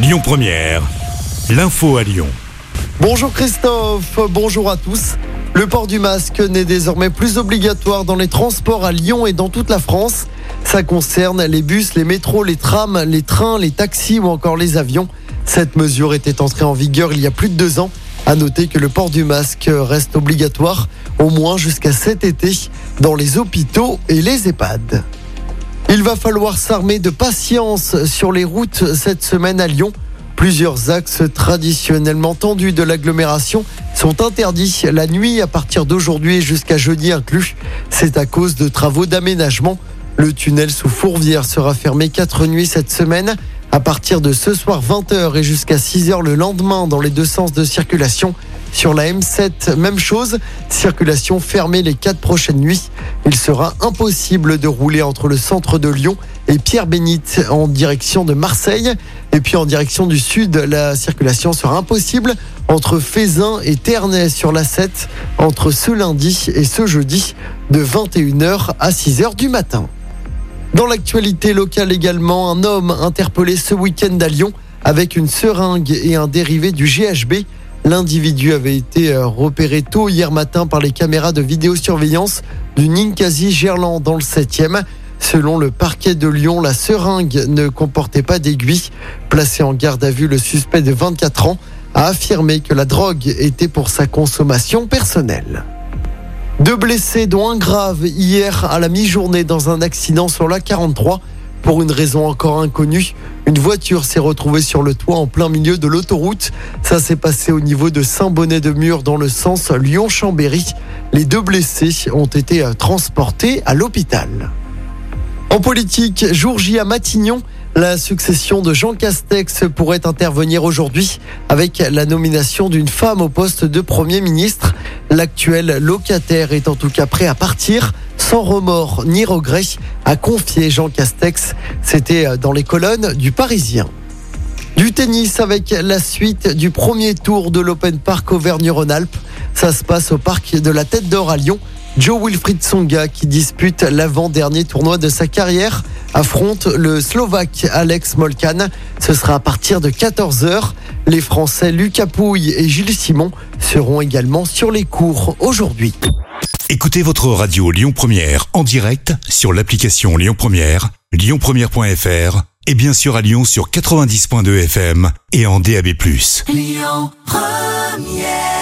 Lyon Première, l'info à Lyon. Bonjour Christophe, bonjour à tous. Le port du masque n'est désormais plus obligatoire dans les transports à Lyon et dans toute la France. Ça concerne les bus, les métros, les trams, les trains, les taxis ou encore les avions. Cette mesure était entrée en vigueur il y a plus de deux ans. À noter que le port du masque reste obligatoire au moins jusqu'à cet été dans les hôpitaux et les EHPAD. Il va falloir s'armer de patience sur les routes cette semaine à Lyon. Plusieurs axes traditionnellement tendus de l'agglomération sont interdits la nuit à partir d'aujourd'hui jusqu'à jeudi inclus. C'est à cause de travaux d'aménagement. Le tunnel sous Fourvière sera fermé quatre nuits cette semaine à partir de ce soir 20h et jusqu'à 6h le lendemain dans les deux sens de circulation. Sur la M7, même chose, circulation fermée les quatre prochaines nuits. Il sera impossible de rouler entre le centre de Lyon et Pierre-Bénite en direction de Marseille. Et puis en direction du sud, la circulation sera impossible entre Fézin et Ternay sur la 7 entre ce lundi et ce jeudi de 21h à 6h du matin. Dans l'actualité locale également, un homme interpellé ce week-end à Lyon avec une seringue et un dérivé du GHB. L'individu avait été euh, repéré tôt hier matin par les caméras de vidéosurveillance du Ninkasi Gerland dans le 7e. Selon le parquet de Lyon, la seringue ne comportait pas d'aiguille. Placé en garde à vue, le suspect de 24 ans a affirmé que la drogue était pour sa consommation personnelle. Deux blessés, dont un grave, hier à la mi-journée dans un accident sur la 43. Pour une raison encore inconnue, une voiture s'est retrouvée sur le toit en plein milieu de l'autoroute. Ça s'est passé au niveau de Saint-Bonnet-de-Mur dans le sens Lyon-Chambéry. Les deux blessés ont été euh, transportés à l'hôpital. En politique, jour J à Matignon, la succession de Jean Castex pourrait intervenir aujourd'hui avec la nomination d'une femme au poste de Premier ministre. L'actuel locataire est en tout cas prêt à partir sans remords ni regrets, a confié Jean Castex. C'était dans les colonnes du Parisien. Du tennis avec la suite du premier tour de l'Open Park Auvergne-Rhône-Alpes. Ça se passe au parc de la Tête d'Or à Lyon. Joe Wilfried Songa, qui dispute l'avant-dernier tournoi de sa carrière, affronte le Slovaque Alex Molkan. Ce sera à partir de 14h. Les Français Lucas Pouille et Gilles Simon seront également sur les cours aujourd'hui. Écoutez votre radio Lyon Première en direct sur l'application Lyon Première, lyonpremière.fr et bien sûr à Lyon sur 90.2 FM et en DAB+. Lyon Première